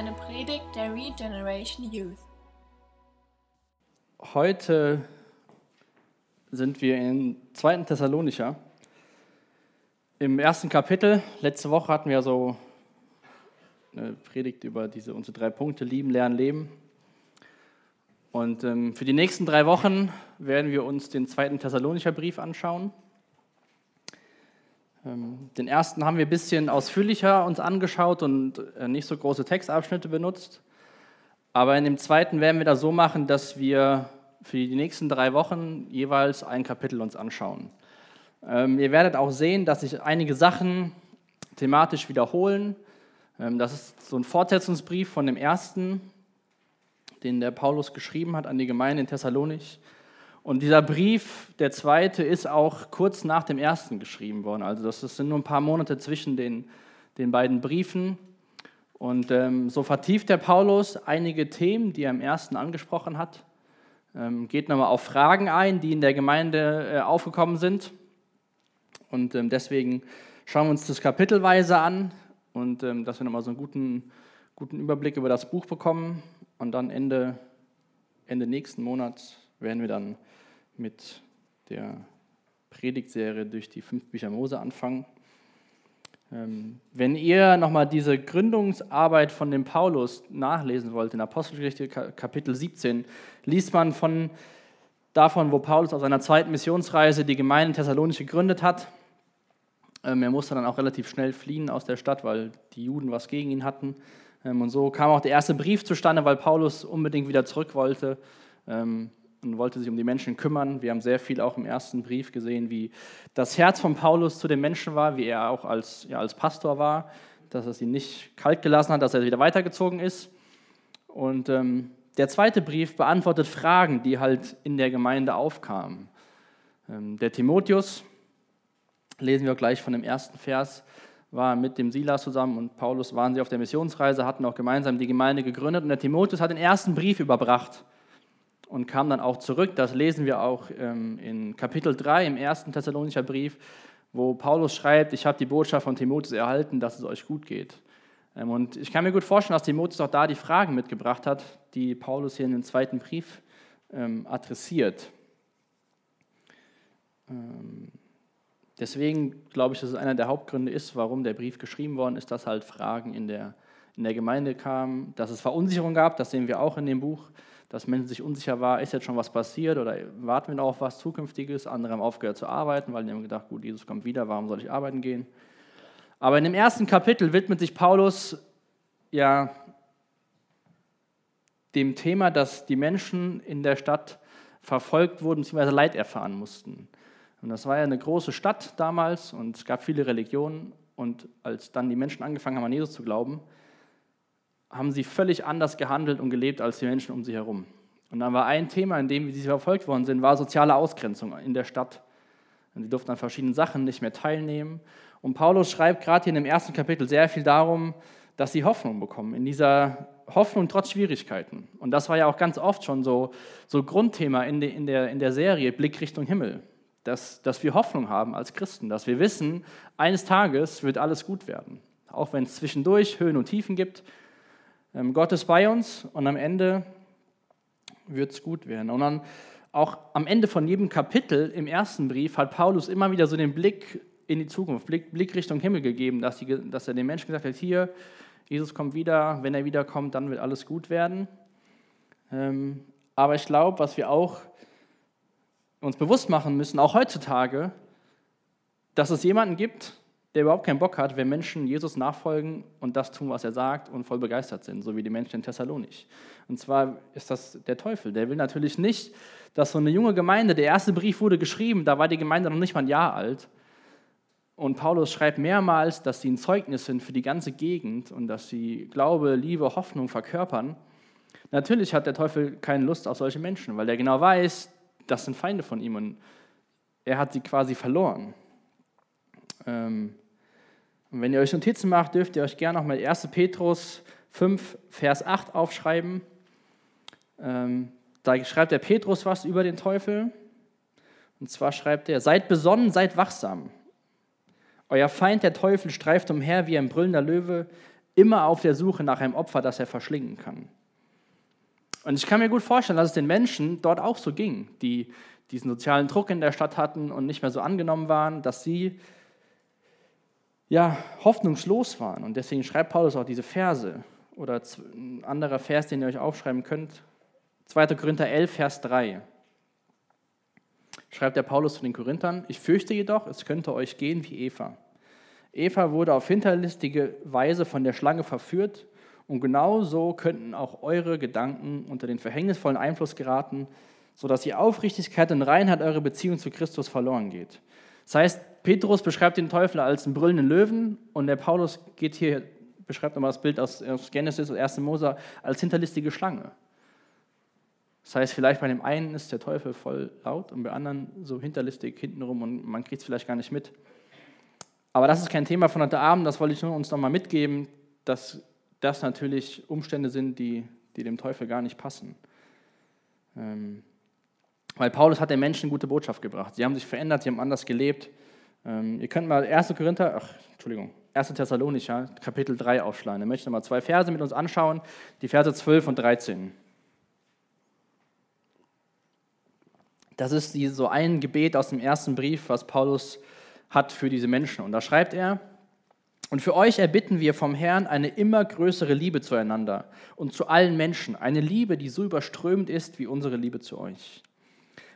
eine Predigt der Regeneration Youth. Heute sind wir in 2. Thessalonicher. Im ersten Kapitel, letzte Woche hatten wir so eine Predigt über diese unsere drei Punkte, lieben, lernen, leben. Und ähm, für die nächsten drei Wochen werden wir uns den zweiten Thessalonicher Brief anschauen. Ähm, den ersten haben wir ein bisschen ausführlicher uns angeschaut und äh, nicht so große Textabschnitte benutzt. Aber in dem zweiten werden wir das so machen, dass wir für die nächsten drei Wochen jeweils ein Kapitel uns anschauen. Ähm, ihr werdet auch sehen, dass sich einige Sachen thematisch wiederholen. Ähm, das ist so ein Fortsetzungsbrief von dem ersten, den der Paulus geschrieben hat an die Gemeinde in Thessalonich. Und dieser Brief, der zweite, ist auch kurz nach dem ersten geschrieben worden. Also das sind nur ein paar Monate zwischen den, den beiden Briefen. Und ähm, so vertieft der Paulus einige Themen, die er im ersten angesprochen hat, ähm, geht nochmal auf Fragen ein, die in der Gemeinde äh, aufgekommen sind. Und ähm, deswegen schauen wir uns das kapitelweise an und ähm, dass wir nochmal so einen guten, guten Überblick über das Buch bekommen. Und dann Ende, Ende nächsten Monats werden wir dann mit der Predigtserie durch die fünf Bücher Mose anfangen. Ähm, wenn ihr nochmal diese Gründungsarbeit von dem Paulus nachlesen wollt, in Apostelgeschichte Kapitel 17, liest man von, davon, wo Paulus auf seiner zweiten Missionsreise die Gemeinde Thessalonich gegründet hat. Ähm, er musste dann auch relativ schnell fliehen aus der Stadt, weil die Juden was gegen ihn hatten. Ähm, und so kam auch der erste Brief zustande, weil Paulus unbedingt wieder zurück wollte und wollte sich um die Menschen kümmern. Wir haben sehr viel auch im ersten Brief gesehen, wie das Herz von Paulus zu den Menschen war, wie er auch als, ja, als Pastor war, dass er sie nicht kalt gelassen hat, dass er wieder weitergezogen ist. Und ähm, der zweite Brief beantwortet Fragen, die halt in der Gemeinde aufkamen. Ähm, der Timotheus, lesen wir gleich von dem ersten Vers, war mit dem Silas zusammen und Paulus waren sie auf der Missionsreise, hatten auch gemeinsam die Gemeinde gegründet und der Timotheus hat den ersten Brief überbracht und kam dann auch zurück. Das lesen wir auch ähm, in Kapitel 3 im ersten Thessalonischer Brief, wo Paulus schreibt, ich habe die Botschaft von Timotheus erhalten, dass es euch gut geht. Ähm, und ich kann mir gut vorstellen, dass Timotheus auch da die Fragen mitgebracht hat, die Paulus hier in den zweiten Brief ähm, adressiert. Deswegen glaube ich, dass es einer der Hauptgründe ist, warum der Brief geschrieben worden ist, dass halt Fragen in der, in der Gemeinde kamen, dass es Verunsicherung gab, das sehen wir auch in dem Buch dass Menschen sich unsicher waren, ist jetzt schon was passiert oder warten wir noch auf was Zukünftiges. Andere haben aufgehört zu arbeiten, weil die haben gedacht, gut, Jesus kommt wieder, warum soll ich arbeiten gehen? Aber in dem ersten Kapitel widmet sich Paulus ja dem Thema, dass die Menschen in der Stadt verfolgt wurden bzw. Leid erfahren mussten. Und das war ja eine große Stadt damals und es gab viele Religionen. Und als dann die Menschen angefangen haben, an Jesus zu glauben, haben sie völlig anders gehandelt und gelebt als die Menschen um sie herum. Und dann war ein Thema, in dem sie verfolgt worden sind, war soziale Ausgrenzung in der Stadt. Und sie durften an verschiedenen Sachen nicht mehr teilnehmen. Und Paulus schreibt gerade hier in dem ersten Kapitel sehr viel darum, dass sie Hoffnung bekommen, in dieser Hoffnung trotz Schwierigkeiten. Und das war ja auch ganz oft schon so, so Grundthema in, de, in, der, in der Serie Blick Richtung Himmel, dass, dass wir Hoffnung haben als Christen, dass wir wissen, eines Tages wird alles gut werden. Auch wenn es zwischendurch Höhen und Tiefen gibt, Gott ist bei uns und am Ende wird es gut werden. Und dann auch am Ende von jedem Kapitel im ersten Brief hat Paulus immer wieder so den Blick in die Zukunft, Blick, Blick Richtung Himmel gegeben, dass, die, dass er den Menschen gesagt hat, hier, Jesus kommt wieder, wenn er wiederkommt, dann wird alles gut werden. Ähm, aber ich glaube, was wir auch uns bewusst machen müssen, auch heutzutage, dass es jemanden gibt, der überhaupt keinen Bock hat, wenn Menschen Jesus nachfolgen und das tun, was er sagt und voll begeistert sind, so wie die Menschen in Thessalonich. Und zwar ist das der Teufel. Der will natürlich nicht, dass so eine junge Gemeinde, der erste Brief wurde geschrieben, da war die Gemeinde noch nicht mal ein Jahr alt. Und Paulus schreibt mehrmals, dass sie ein Zeugnis sind für die ganze Gegend und dass sie Glaube, Liebe, Hoffnung verkörpern. Natürlich hat der Teufel keine Lust auf solche Menschen, weil er genau weiß, das sind Feinde von ihm und er hat sie quasi verloren. Ähm, und wenn ihr euch Notizen macht, dürft ihr euch gerne nochmal 1. Petrus 5, Vers 8 aufschreiben. Ähm, da schreibt der Petrus was über den Teufel. Und zwar schreibt er, seid besonnen, seid wachsam. Euer Feind, der Teufel, streift umher wie ein brüllender Löwe. immer auf der Suche nach einem Opfer, das er verschlingen kann. Und ich kann mir gut vorstellen, dass es den Menschen dort auch so ging, die diesen sozialen Druck in der Stadt hatten und nicht mehr so angenommen waren, dass sie ja hoffnungslos waren. Und deswegen schreibt Paulus auch diese Verse. Oder ein anderer Vers, den ihr euch aufschreiben könnt, 2. Korinther 11, Vers 3. Schreibt der Paulus zu den Korinthern, ich fürchte jedoch, es könnte euch gehen wie Eva. Eva wurde auf hinterlistige Weise von der Schlange verführt und genau so könnten auch eure Gedanken unter den verhängnisvollen Einfluss geraten, sodass die Aufrichtigkeit und Reinheit eurer Beziehung zu Christus verloren geht. Das heißt, Petrus beschreibt den Teufel als einen brüllenden Löwen und der Paulus geht hier, beschreibt nochmal das Bild aus, Genesis und 1. Mose als hinterlistige Schlange. Das heißt, vielleicht bei dem einen ist der Teufel voll laut und bei anderen so hinterlistig hintenrum und man kriegt es vielleicht gar nicht mit. Aber das ist kein Thema von heute Abend, das wollte ich nur uns nochmal mitgeben, dass das natürlich Umstände sind, die, die dem Teufel gar nicht passen. Ähm, weil Paulus hat den Menschen gute Botschaft gebracht. Sie haben sich verändert, sie haben anders gelebt. Ähm, ihr könnt mal 1. Korinther, ach, Entschuldigung, 1. Thessalonicher, Kapitel 3 aufschlagen. Ich möchte mal zwei Verse mit uns anschauen, die Verse 12 und 13. Das ist so ein Gebet aus dem ersten Brief, was Paulus hat für diese Menschen. Und da schreibt er, und für euch erbitten wir vom Herrn eine immer größere Liebe zueinander und zu allen Menschen, eine Liebe, die so überströmend ist wie unsere Liebe zu euch.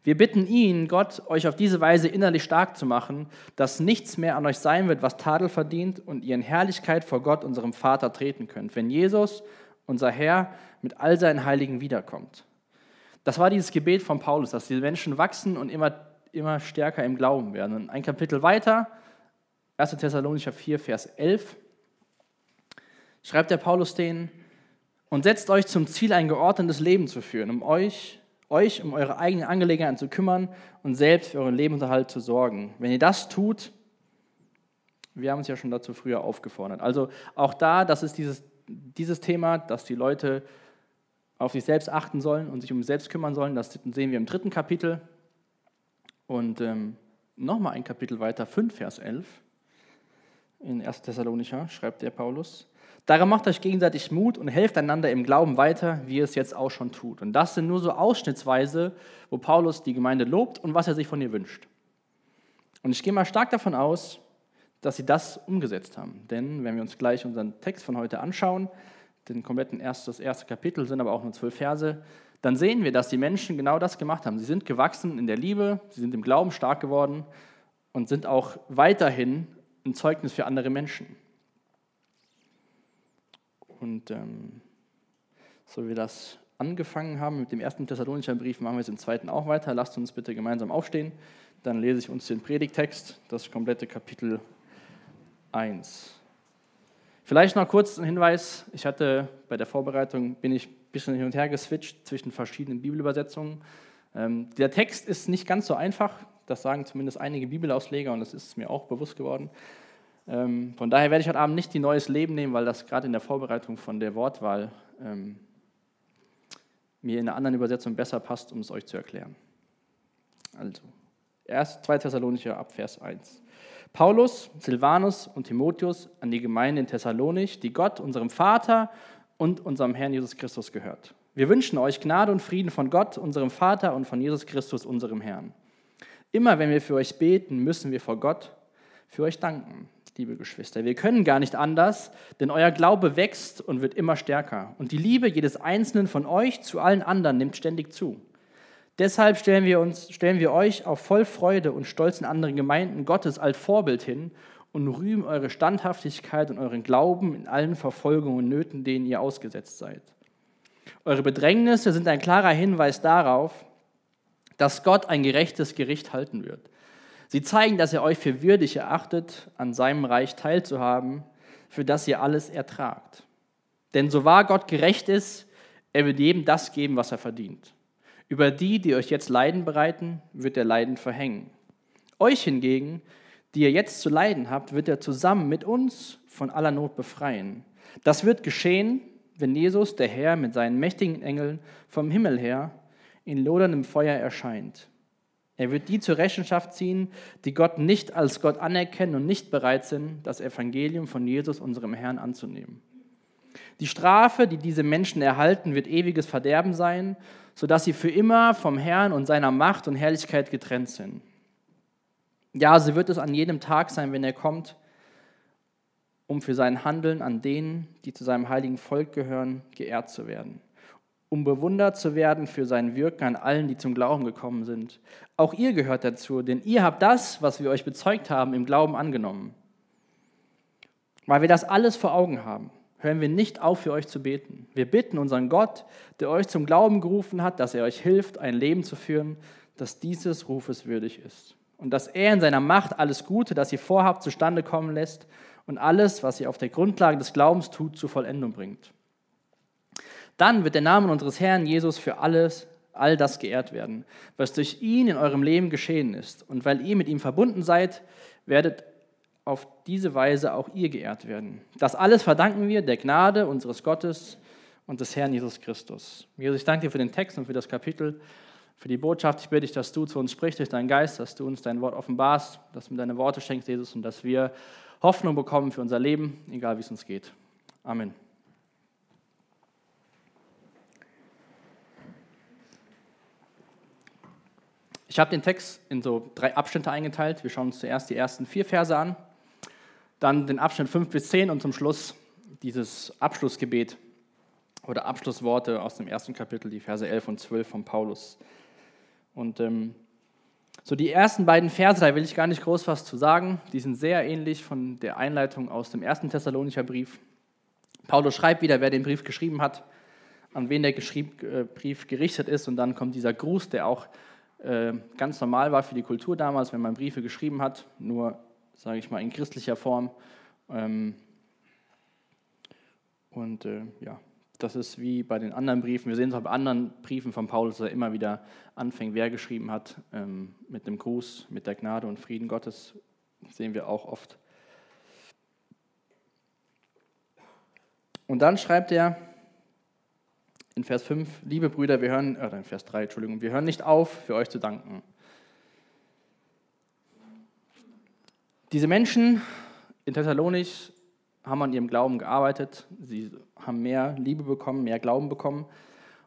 Wir bitten ihn, Gott, euch auf diese Weise innerlich stark zu machen, dass nichts mehr an euch sein wird, was Tadel verdient und ihr in Herrlichkeit vor Gott, unserem Vater, treten könnt, wenn Jesus, unser Herr, mit all seinen Heiligen wiederkommt. Das war dieses Gebet von Paulus, dass die Menschen wachsen und immer, immer stärker im Glauben werden. Und ein Kapitel weiter, 1. Thessalonicher 4, Vers 11, schreibt der Paulus denen, und setzt euch zum Ziel, ein geordnetes Leben zu führen, um euch euch um eure eigenen Angelegenheiten zu kümmern und selbst für euren Lebensunterhalt zu sorgen. Wenn ihr das tut, wir haben uns ja schon dazu früher aufgefordert. Also auch da, das ist dieses, dieses Thema, dass die Leute auf sich selbst achten sollen und sich um sich selbst kümmern sollen. Das sehen wir im dritten Kapitel. Und ähm, nochmal ein Kapitel weiter, 5 Vers 11, in 1. Thessalonicher, schreibt der Paulus. Darum macht euch gegenseitig Mut und helft einander im Glauben weiter, wie ihr es jetzt auch schon tut. Und das sind nur so Ausschnittsweise, wo Paulus die Gemeinde lobt und was er sich von ihr wünscht. Und ich gehe mal stark davon aus, dass sie das umgesetzt haben. Denn wenn wir uns gleich unseren Text von heute anschauen, den kompletten erst, das erste Kapitel sind aber auch nur zwölf Verse, dann sehen wir, dass die Menschen genau das gemacht haben. Sie sind gewachsen in der Liebe, sie sind im Glauben stark geworden und sind auch weiterhin ein Zeugnis für andere Menschen. Und ähm, so wie wir das angefangen haben mit dem ersten Thessalonicher Brief, machen wir es im zweiten auch weiter. Lasst uns bitte gemeinsam aufstehen. Dann lese ich uns den Predigtext, das komplette Kapitel 1. Vielleicht noch kurz ein Hinweis. Ich hatte bei der Vorbereitung, bin ich ein bisschen hin und her geswitcht zwischen verschiedenen Bibelübersetzungen. Ähm, der Text ist nicht ganz so einfach. Das sagen zumindest einige Bibelausleger und das ist mir auch bewusst geworden. Ähm, von daher werde ich heute Abend nicht die Neues Leben nehmen, weil das gerade in der Vorbereitung von der Wortwahl ähm, mir in einer anderen Übersetzung besser passt, um es euch zu erklären. Also, erst 2 Thessalonicher ab Vers 1. Paulus, Silvanus und Timotheus an die Gemeinde in Thessalonich, die Gott, unserem Vater und unserem Herrn Jesus Christus gehört. Wir wünschen euch Gnade und Frieden von Gott, unserem Vater und von Jesus Christus, unserem Herrn. Immer wenn wir für euch beten, müssen wir vor Gott für euch danken liebe Geschwister. Wir können gar nicht anders, denn euer Glaube wächst und wird immer stärker. Und die Liebe jedes Einzelnen von euch zu allen anderen nimmt ständig zu. Deshalb stellen wir, uns, stellen wir euch auf voll Freude und Stolz in anderen Gemeinden Gottes als Vorbild hin und rühmen eure Standhaftigkeit und euren Glauben in allen Verfolgungen und Nöten, denen ihr ausgesetzt seid. Eure Bedrängnisse sind ein klarer Hinweis darauf, dass Gott ein gerechtes Gericht halten wird. Sie zeigen, dass er euch für würdig erachtet, an seinem Reich teilzuhaben, für das ihr alles ertragt. Denn so wahr Gott gerecht ist, er wird jedem das geben, was er verdient. Über die, die euch jetzt Leiden bereiten, wird er Leiden verhängen. Euch hingegen, die ihr jetzt zu leiden habt, wird er zusammen mit uns von aller Not befreien. Das wird geschehen, wenn Jesus, der Herr, mit seinen mächtigen Engeln vom Himmel her in loderndem Feuer erscheint. Er wird die zur Rechenschaft ziehen, die Gott nicht als Gott anerkennen und nicht bereit sind, das Evangelium von Jesus, unserem Herrn, anzunehmen. Die Strafe, die diese Menschen erhalten, wird ewiges Verderben sein, sodass sie für immer vom Herrn und seiner Macht und Herrlichkeit getrennt sind. Ja, so wird es an jedem Tag sein, wenn er kommt, um für sein Handeln an denen, die zu seinem heiligen Volk gehören, geehrt zu werden, um bewundert zu werden für sein Wirken an allen, die zum Glauben gekommen sind. Auch ihr gehört dazu, denn ihr habt das, was wir euch bezeugt haben, im Glauben angenommen. Weil wir das alles vor Augen haben, hören wir nicht auf, für euch zu beten. Wir bitten unseren Gott, der euch zum Glauben gerufen hat, dass er euch hilft, ein Leben zu führen, das dieses Rufes würdig ist und dass er in seiner Macht alles Gute, das ihr vorhabt, zustande kommen lässt und alles, was ihr auf der Grundlage des Glaubens tut, zur Vollendung bringt. Dann wird der Name unseres Herrn Jesus für alles, all das geehrt werden, was durch ihn in eurem Leben geschehen ist. Und weil ihr mit ihm verbunden seid, werdet auf diese Weise auch ihr geehrt werden. Das alles verdanken wir der Gnade unseres Gottes und des Herrn Jesus Christus. Jesus, ich danke dir für den Text und für das Kapitel für die Botschaft. Ich bitte dich, dass du zu uns sprichst durch deinen Geist, dass du uns dein Wort offenbarst, dass du mir deine Worte schenkst, Jesus, und dass wir Hoffnung bekommen für unser Leben, egal wie es uns geht. Amen. Ich habe den Text in so drei Abschnitte eingeteilt. Wir schauen uns zuerst die ersten vier Verse an, dann den Abschnitt 5 bis 10 und zum Schluss dieses Abschlussgebet oder Abschlussworte aus dem ersten Kapitel, die Verse 11 und 12 von Paulus. Und ähm, so die ersten beiden Verse, da will ich gar nicht groß was zu sagen. Die sind sehr ähnlich von der Einleitung aus dem ersten Thessalonicher Brief. Paulus schreibt wieder, wer den Brief geschrieben hat, an wen der äh, Brief gerichtet ist. Und dann kommt dieser Gruß, der auch ganz normal war für die Kultur damals, wenn man Briefe geschrieben hat, nur, sage ich mal, in christlicher Form. Ähm, und äh, ja, das ist wie bei den anderen Briefen. Wir sehen es auch bei anderen Briefen von Paulus, dass er immer wieder anfängt, wer geschrieben hat, ähm, mit dem Gruß, mit der Gnade und Frieden Gottes. Sehen wir auch oft. Und dann schreibt er in Vers 5, liebe Brüder, wir hören, oder in Vers 3, Entschuldigung, wir hören nicht auf, für euch zu danken. Diese Menschen in Thessalonich haben an ihrem Glauben gearbeitet, sie haben mehr Liebe bekommen, mehr Glauben bekommen.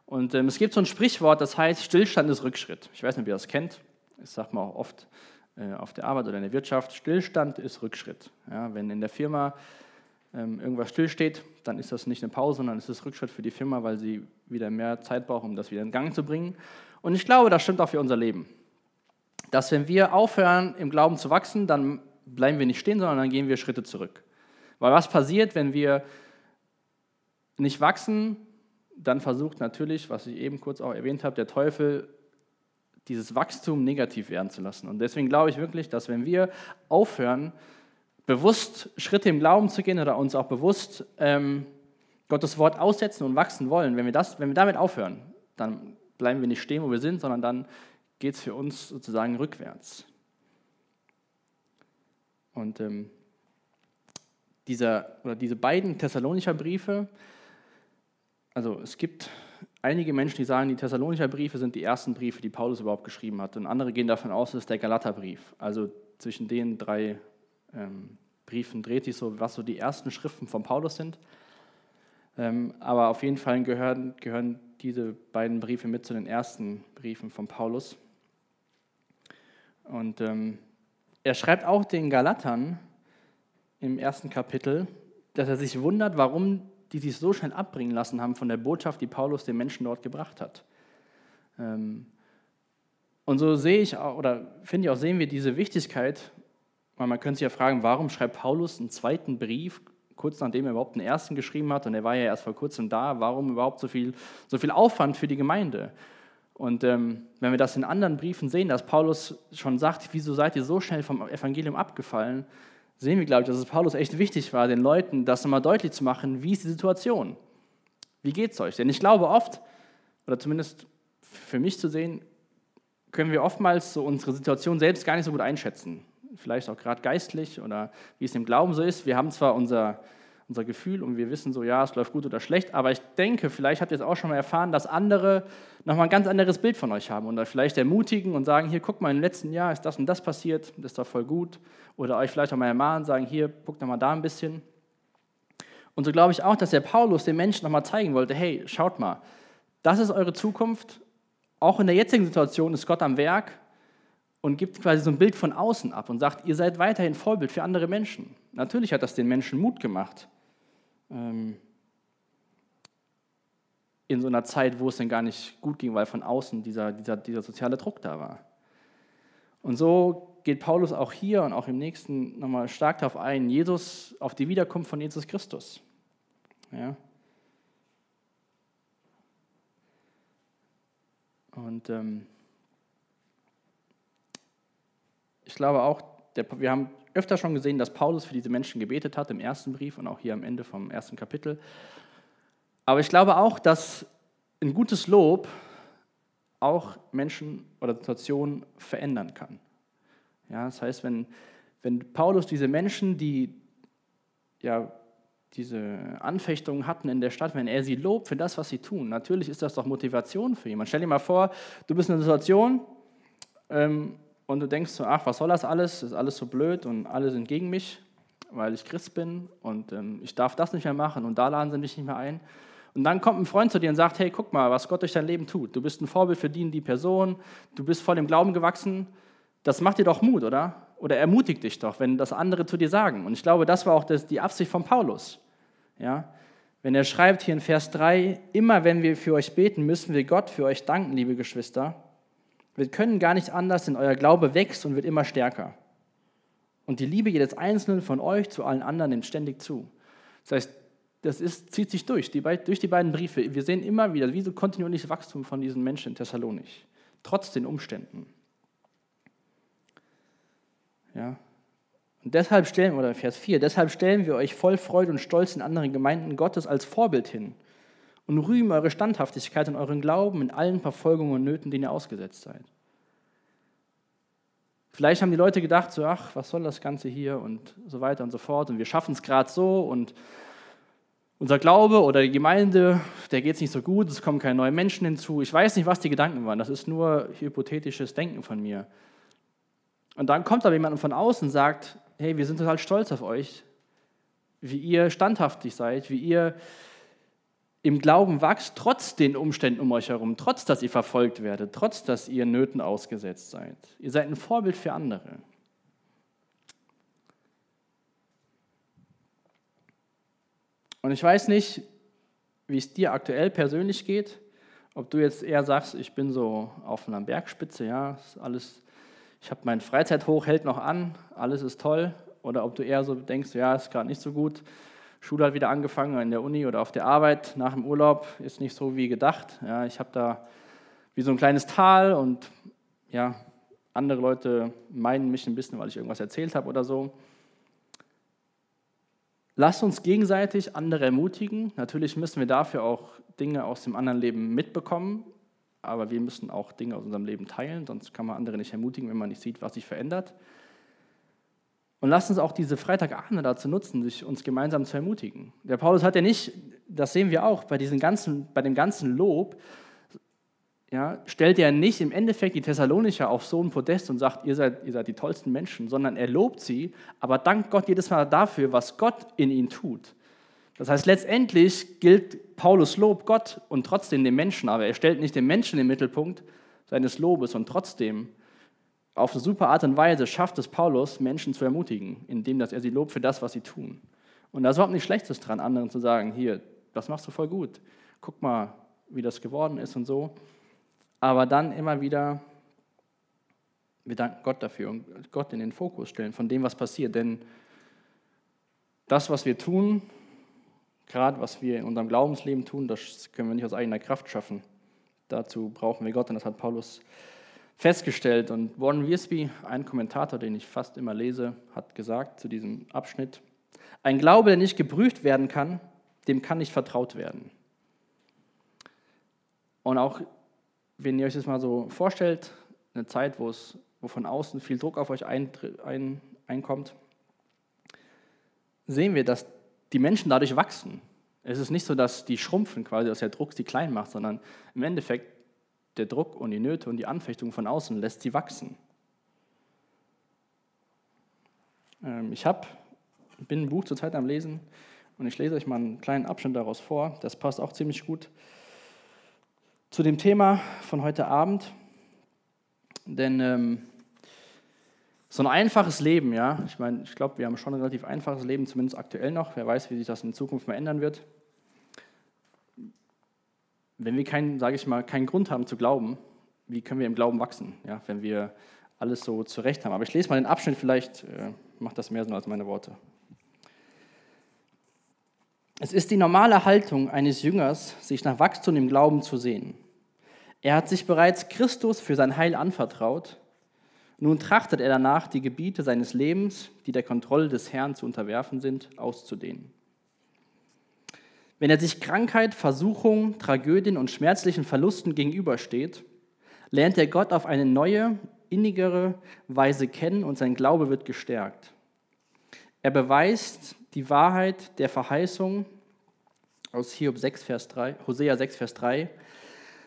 Und ähm, es gibt so ein Sprichwort, das heißt, Stillstand ist Rückschritt. Ich weiß nicht, ob ihr das kennt. Das sagt man auch oft äh, auf der Arbeit oder in der Wirtschaft. Stillstand ist Rückschritt. Ja, wenn in der Firma ähm, irgendwas stillsteht, dann ist das nicht eine Pause, sondern es ist Rückschritt für die Firma, weil sie wieder mehr Zeit braucht, um das wieder in Gang zu bringen. Und ich glaube, das stimmt auch für unser Leben. Dass wenn wir aufhören, im Glauben zu wachsen, dann bleiben wir nicht stehen, sondern dann gehen wir Schritte zurück. Weil was passiert, wenn wir nicht wachsen, dann versucht natürlich, was ich eben kurz auch erwähnt habe, der Teufel dieses Wachstum negativ werden zu lassen. Und deswegen glaube ich wirklich, dass wenn wir aufhören, bewusst Schritte im Glauben zu gehen oder uns auch bewusst ähm, Gottes Wort aussetzen und wachsen wollen, wenn wir, das, wenn wir damit aufhören, dann bleiben wir nicht stehen, wo wir sind, sondern dann geht es für uns sozusagen rückwärts. Und ähm, dieser, oder diese beiden Thessalonicher Briefe, also es gibt einige Menschen, die sagen, die Thessalonicher Briefe sind die ersten Briefe, die Paulus überhaupt geschrieben hat. Und andere gehen davon aus, es ist der Galaterbrief. Also zwischen den drei ähm, Briefen dreht sich so, was so die ersten Schriften von Paulus sind. Ähm, aber auf jeden Fall gehören, gehören diese beiden Briefe mit zu den ersten Briefen von Paulus. Und ähm, er schreibt auch den Galatern, im ersten Kapitel, dass er sich wundert, warum die sich so schnell abbringen lassen haben von der Botschaft, die Paulus den Menschen dort gebracht hat. Ähm, und so sehe ich oder finde ich auch, sehen wir diese Wichtigkeit, man könnte sich ja fragen, warum schreibt Paulus einen zweiten Brief, kurz nachdem er überhaupt den ersten geschrieben hat, und er war ja erst vor kurzem da, warum überhaupt so viel, so viel Aufwand für die Gemeinde? Und ähm, wenn wir das in anderen Briefen sehen, dass Paulus schon sagt, wieso seid ihr so schnell vom Evangelium abgefallen, sehen wir, glaube ich, dass es Paulus echt wichtig war, den Leuten das nochmal deutlich zu machen, wie ist die Situation? Wie geht es euch? Denn ich glaube oft, oder zumindest für mich zu sehen, können wir oftmals so unsere Situation selbst gar nicht so gut einschätzen. Vielleicht auch gerade geistlich oder wie es im Glauben so ist. Wir haben zwar unser unser Gefühl und wir wissen so, ja, es läuft gut oder schlecht, aber ich denke, vielleicht habt ihr es auch schon mal erfahren, dass andere nochmal ein ganz anderes Bild von euch haben und euch vielleicht ermutigen und sagen, hier, guck mal, im letzten Jahr ist das und das passiert, das ist doch voll gut. Oder euch vielleicht auch mal ermahnen, sagen, hier, guck doch mal da ein bisschen. Und so glaube ich auch, dass der Paulus den Menschen nochmal zeigen wollte, hey, schaut mal, das ist eure Zukunft. Auch in der jetzigen Situation ist Gott am Werk und gibt quasi so ein Bild von außen ab und sagt, ihr seid weiterhin Vorbild für andere Menschen. Natürlich hat das den Menschen Mut gemacht. Ähm, in so einer Zeit, wo es denn gar nicht gut ging, weil von außen dieser, dieser, dieser soziale Druck da war. Und so geht Paulus auch hier und auch im nächsten nochmal stark darauf ein, Jesus, auf die Wiederkunft von Jesus Christus. Ja. Und ähm, ich glaube auch, der, wir haben öfter schon gesehen, dass Paulus für diese Menschen gebetet hat, im ersten Brief und auch hier am Ende vom ersten Kapitel. Aber ich glaube auch, dass ein gutes Lob auch Menschen oder Situationen verändern kann. Ja, das heißt, wenn, wenn Paulus diese Menschen, die ja diese Anfechtungen hatten in der Stadt, wenn er sie lobt für das, was sie tun, natürlich ist das doch Motivation für jemanden. Stell dir mal vor, du bist in einer Situation ähm, und du denkst so, ach, was soll das alles? Ist alles so blöd und alle sind gegen mich, weil ich Christ bin und ähm, ich darf das nicht mehr machen und da laden sie mich nicht mehr ein. Und dann kommt ein Freund zu dir und sagt, hey, guck mal, was Gott durch dein Leben tut. Du bist ein Vorbild für die und die Person, du bist voll im Glauben gewachsen. Das macht dir doch Mut, oder? Oder ermutigt dich doch, wenn das andere zu dir sagen. Und ich glaube, das war auch das, die Absicht von Paulus. Ja? Wenn er schreibt hier in Vers 3, immer wenn wir für euch beten, müssen wir Gott für euch danken, liebe Geschwister. Wir können gar nicht anders, denn euer Glaube wächst und wird immer stärker. Und die Liebe jedes Einzelnen von euch zu allen anderen nimmt ständig zu. Das heißt, das ist, zieht sich durch, die, durch die beiden Briefe. Wir sehen immer wieder, wie so kontinuierliches Wachstum von diesen Menschen in Thessalonich, trotz den Umständen. Ja. Und deshalb stellen, oder Vers 4, deshalb stellen wir euch voll Freude und Stolz in anderen Gemeinden Gottes als Vorbild hin und rühmen eure Standhaftigkeit und euren Glauben in allen Verfolgungen und Nöten, denen ihr ausgesetzt seid. Vielleicht haben die Leute gedacht, so, ach, was soll das Ganze hier und so weiter und so fort und wir schaffen es gerade so und unser Glaube oder die Gemeinde, der geht es nicht so gut, es kommen keine neuen Menschen hinzu. Ich weiß nicht, was die Gedanken waren, das ist nur hypothetisches Denken von mir. Und dann kommt aber jemand von außen und sagt, hey, wir sind total stolz auf euch, wie ihr standhaftig seid, wie ihr im Glauben wächst, trotz den Umständen um euch herum, trotz dass ihr verfolgt werdet, trotz dass ihr Nöten ausgesetzt seid. Ihr seid ein Vorbild für andere. Und ich weiß nicht, wie es dir aktuell persönlich geht, ob du jetzt eher sagst, ich bin so auf einer Bergspitze, ja, alles, ich habe mein Freizeithoch hält noch an, alles ist toll, oder ob du eher so denkst, ja, ist gerade nicht so gut, Schule hat wieder angefangen in der Uni oder auf der Arbeit nach dem Urlaub, ist nicht so wie gedacht. Ja, ich habe da wie so ein kleines Tal und ja, andere Leute meinen mich ein bisschen, weil ich irgendwas erzählt habe oder so. Lasst uns gegenseitig andere ermutigen. Natürlich müssen wir dafür auch Dinge aus dem anderen Leben mitbekommen, aber wir müssen auch Dinge aus unserem Leben teilen, sonst kann man andere nicht ermutigen, wenn man nicht sieht, was sich verändert. Und lasst uns auch diese Freitagabende dazu nutzen, sich uns gemeinsam zu ermutigen. Der Paulus hat ja nicht, das sehen wir auch bei, diesen ganzen, bei dem ganzen Lob, ja, stellt er nicht im Endeffekt die Thessalonicher auf so ein Podest und sagt, ihr seid, ihr seid die tollsten Menschen, sondern er lobt sie, aber dankt Gott jedes Mal dafür, was Gott in ihnen tut. Das heißt, letztendlich gilt Paulus Lob Gott und trotzdem den Menschen, aber er stellt nicht den Menschen im Mittelpunkt seines Lobes und trotzdem auf eine super Art und Weise schafft es Paulus, Menschen zu ermutigen, indem dass er sie lobt für das, was sie tun. Und da ist überhaupt nichts Schlechtes dran, anderen zu sagen, hier, das machst du voll gut, guck mal, wie das geworden ist und so. Aber dann immer wieder, wir danken Gott dafür und Gott in den Fokus stellen von dem, was passiert. Denn das, was wir tun, gerade was wir in unserem Glaubensleben tun, das können wir nicht aus eigener Kraft schaffen. Dazu brauchen wir Gott und das hat Paulus festgestellt. Und Warren Wiersbe, ein Kommentator, den ich fast immer lese, hat gesagt zu diesem Abschnitt, ein Glaube, der nicht geprüft werden kann, dem kann nicht vertraut werden. Und auch wenn ihr euch das mal so vorstellt, eine Zeit, wo es wo von außen viel Druck auf euch ein, ein, einkommt, sehen wir, dass die Menschen dadurch wachsen. Es ist nicht so, dass die schrumpfen quasi, dass der Druck sie klein macht, sondern im Endeffekt der Druck und die Nöte und die Anfechtung von außen lässt sie wachsen. Ähm, ich hab, bin ein Buch zurzeit am Lesen Und ich lese euch mal einen kleinen Abschnitt daraus vor. Das passt auch ziemlich gut zu dem Thema von heute Abend. Denn ähm, so ein einfaches Leben, ja, ich meine, ich glaube, wir haben schon ein relativ einfaches Leben, zumindest aktuell noch. Wer weiß, wie sich das in Zukunft mal ändern wird. Wenn wir keinen, sage ich mal, keinen Grund haben zu glauben, wie können wir im Glauben wachsen, ja, wenn wir alles so zurecht haben. Aber ich lese mal den Abschnitt, vielleicht äh, macht das mehr Sinn als meine Worte. Es ist die normale Haltung eines Jüngers, sich nach Wachstum im Glauben zu sehen. Er hat sich bereits Christus für sein Heil anvertraut. Nun trachtet er danach, die Gebiete seines Lebens, die der Kontrolle des Herrn zu unterwerfen sind, auszudehnen. Wenn er sich Krankheit, Versuchung, Tragödien und schmerzlichen Verlusten gegenübersteht, lernt er Gott auf eine neue, innigere Weise kennen und sein Glaube wird gestärkt. Er beweist die Wahrheit der Verheißung aus Hiob 6, Vers 3, Hosea 6, Vers 3,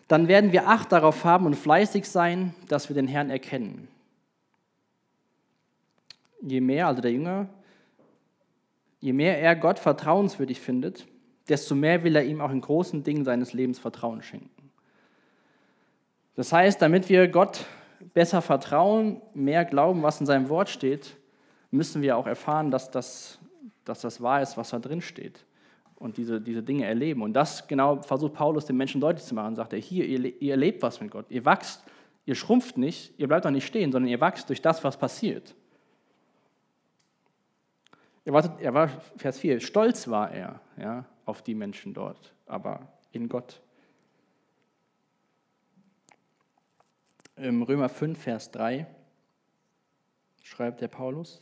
dann werden wir Acht darauf haben und fleißig sein, dass wir den Herrn erkennen. Je mehr, also der Jünger, je mehr er Gott vertrauenswürdig findet, desto mehr will er ihm auch in großen Dingen seines Lebens Vertrauen schenken. Das heißt, damit wir Gott besser vertrauen, mehr glauben, was in seinem Wort steht, müssen wir auch erfahren, dass das dass das wahr ist, was da drin steht und diese, diese Dinge erleben. Und das genau versucht Paulus den Menschen deutlich zu machen. Sagt er, hier, ihr, ihr erlebt was mit Gott, ihr wachst, ihr schrumpft nicht, ihr bleibt auch nicht stehen, sondern ihr wachst durch das, was passiert. Er war, er Vers 4, stolz war er ja, auf die Menschen dort, aber in Gott. Im Römer 5, Vers 3 schreibt der Paulus,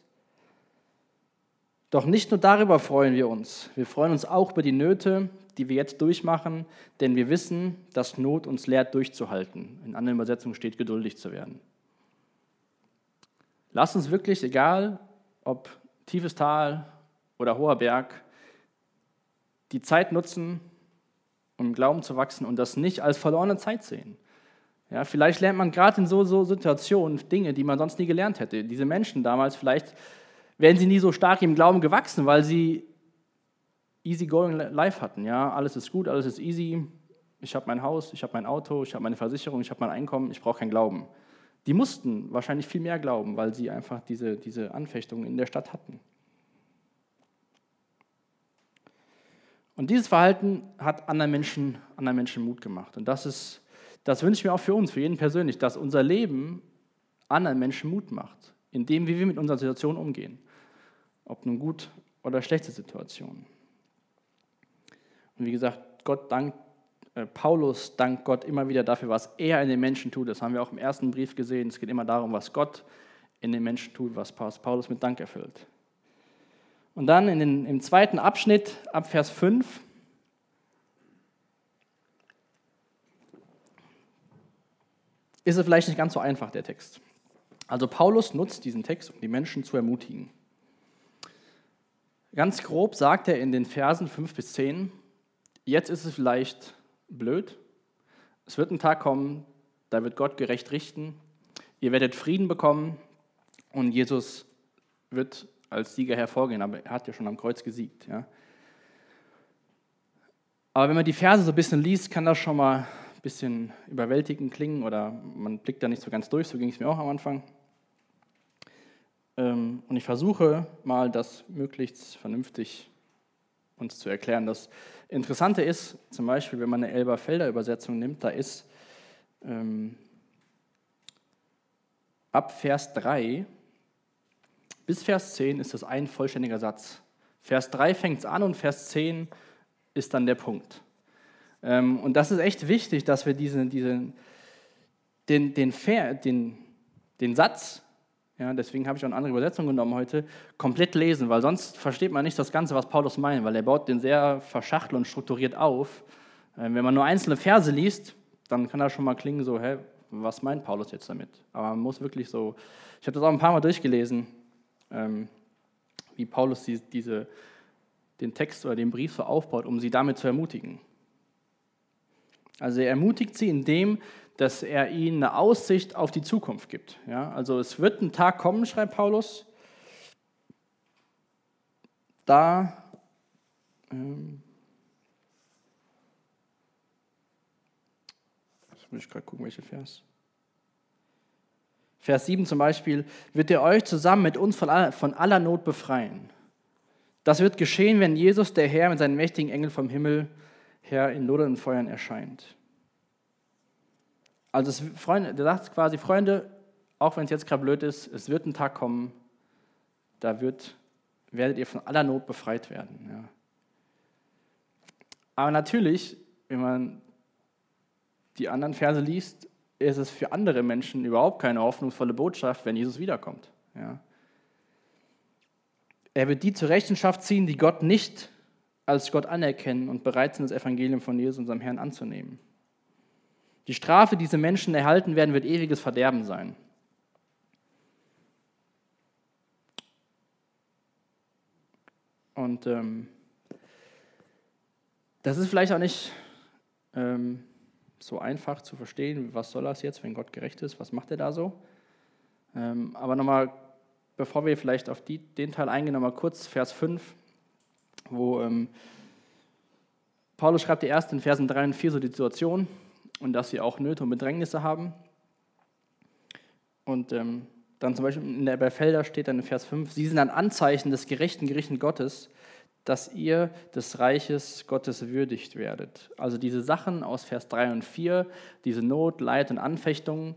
doch nicht nur darüber freuen wir uns, wir freuen uns auch über die Nöte, die wir jetzt durchmachen, denn wir wissen, dass Not uns lehrt, durchzuhalten. In anderen Übersetzungen steht, geduldig zu werden. Lass uns wirklich, egal ob tiefes Tal oder hoher Berg, die Zeit nutzen, um im Glauben zu wachsen und das nicht als verlorene Zeit sehen. Ja, vielleicht lernt man gerade in so, so Situationen Dinge, die man sonst nie gelernt hätte. Diese Menschen damals, vielleicht wären sie nie so stark im Glauben gewachsen, weil sie easy going life hatten. Ja, alles ist gut, alles ist easy. Ich habe mein Haus, ich habe mein Auto, ich habe meine Versicherung, ich habe mein Einkommen, ich brauche keinen Glauben. Die mussten wahrscheinlich viel mehr glauben, weil sie einfach diese, diese Anfechtungen in der Stadt hatten. Und dieses Verhalten hat anderen Menschen, anderen Menschen Mut gemacht. Und das, ist, das wünsche ich mir auch für uns, für jeden persönlich, dass unser Leben anderen Menschen Mut macht, indem wie wir mit unserer Situation umgehen ob nun gut oder schlechte Situationen. Und wie gesagt, Gott dankt, äh, Paulus dankt Gott immer wieder dafür, was er in den Menschen tut. Das haben wir auch im ersten Brief gesehen. Es geht immer darum, was Gott in den Menschen tut, was Paulus mit Dank erfüllt. Und dann den, im zweiten Abschnitt, ab Vers 5, ist es vielleicht nicht ganz so einfach, der Text. Also Paulus nutzt diesen Text, um die Menschen zu ermutigen. Ganz grob sagt er in den Versen 5 bis 10, jetzt ist es vielleicht blöd, es wird ein Tag kommen, da wird Gott gerecht richten, ihr werdet Frieden bekommen und Jesus wird als Sieger hervorgehen, aber er hat ja schon am Kreuz gesiegt. Ja. Aber wenn man die Verse so ein bisschen liest, kann das schon mal ein bisschen überwältigend klingen oder man blickt da nicht so ganz durch, so ging es mir auch am Anfang. Ähm, und ich versuche mal, das möglichst vernünftig uns zu erklären. Das Interessante ist, zum Beispiel, wenn man eine Elberfelder Übersetzung nimmt, da ist ähm, ab Vers 3 bis Vers 10 ist das ein vollständiger Satz. Vers 3 fängt es an und Vers 10 ist dann der Punkt. Ähm, und das ist echt wichtig, dass wir diese, diese, den, den, den, den Satz ja, deswegen habe ich auch eine andere Übersetzung genommen heute, komplett lesen, weil sonst versteht man nicht das Ganze, was Paulus meint, weil er baut den sehr verschachtelt und strukturiert auf. Ähm, wenn man nur einzelne Verse liest, dann kann das schon mal klingen so, hä, was meint Paulus jetzt damit? Aber man muss wirklich so, ich habe das auch ein paar Mal durchgelesen, wie Paulus diese, den Text oder den Brief so aufbaut, um sie damit zu ermutigen. Also er ermutigt sie, indem dass er ihnen eine Aussicht auf die Zukunft gibt. Ja, also es wird ein Tag kommen, schreibt Paulus, da Ähm, jetzt muss ich gerade gucken, welcher Vers. Vers 7 zum Beispiel, wird er euch zusammen mit uns von aller, von aller Not befreien. Das wird geschehen, wenn Jesus, der Herr, mit seinen mächtigen Engel vom Himmel her in lodernden Feuern erscheint. Also, Freunde, der sagt quasi, Freunde, auch wenn es jetzt gerade blöd ist, es wird ein Tag kommen, da wird, werdet ihr von aller Not befreit werden. Ja. Aber natürlich, wenn man die anderen Verse liest, ist es für andere Menschen überhaupt keine hoffnungsvolle Botschaft, wenn Jesus wiederkommt. Ja. Er wird die zur Rechenschaft ziehen, die Gott nicht als Gott anerkennen und bereit sind, das Evangelium von Jesus, unserem Herrn, anzunehmen. Die Strafe, die diese Menschen erhalten werden, wird ewiges Verderben sein. Und ähm, das ist vielleicht auch nicht ähm, so einfach zu verstehen, was soll das jetzt, wenn Gott gerecht ist, was macht er da so? Ähm, aber nochmal, bevor wir vielleicht auf die, den Teil eingehen, nochmal kurz Vers 5, wo ähm, Paulus schreibt die erst in Versen 3 und 4 so die Situation und dass sie auch Nöte und Bedrängnisse haben. Und ähm, dann zum Beispiel in der Felder steht dann in Vers 5, sie sind ein Anzeichen des gerechten Gerichten Gottes, dass ihr des Reiches Gottes würdigt werdet. Also diese Sachen aus Vers 3 und 4, diese Not, Leid und Anfechtungen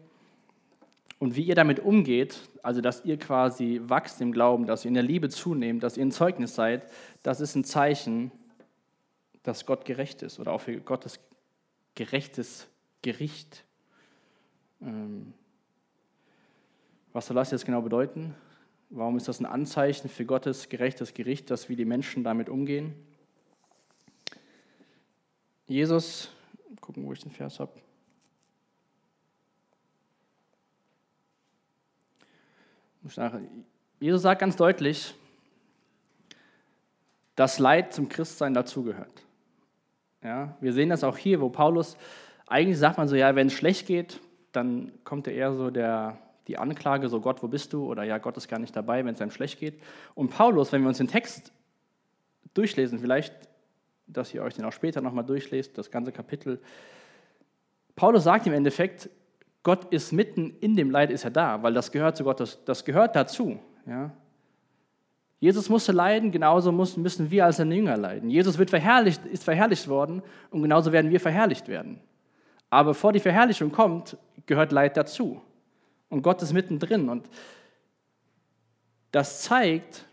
und wie ihr damit umgeht, also dass ihr quasi wachst im Glauben, dass ihr in der Liebe zunehmt, dass ihr ein Zeugnis seid, das ist ein Zeichen, dass Gott gerecht ist oder auch für Gottes gerechtes Gericht. Ähm, was soll das jetzt genau bedeuten? Warum ist das ein Anzeichen für Gottes gerechtes Gericht, dass wie die Menschen damit umgehen? Jesus, gucken, wo ich den Vers habe. Jesus sagt ganz deutlich, dass Leid zum Christsein dazugehört. Ja, wir sehen das auch hier, wo Paulus, eigentlich sagt man so, ja, wenn es schlecht geht, dann kommt er eher so der, die Anklage, so Gott, wo bist du? Oder ja, Gott ist gar nicht dabei, wenn es einem schlecht geht. Und Paulus, wenn wir uns den Text durchlesen, vielleicht, dass ihr euch den auch später nochmal durchlest, das ganze Kapitel, Paulus sagt im Endeffekt, Gott ist mitten in dem Leid, ist er da, weil das gehört zu Gott, das, das gehört dazu. Ja? Jesus musste leiden, genauso müssen wir als seine Jünger leiden. Jesus wird verherrlicht, ist verherrlicht worden und genauso werden wir verherrlicht werden. Aber bevor die Verherrlichung kommt, gehört Leid dazu. Und Gott ist mittendrin. Und das zeigt,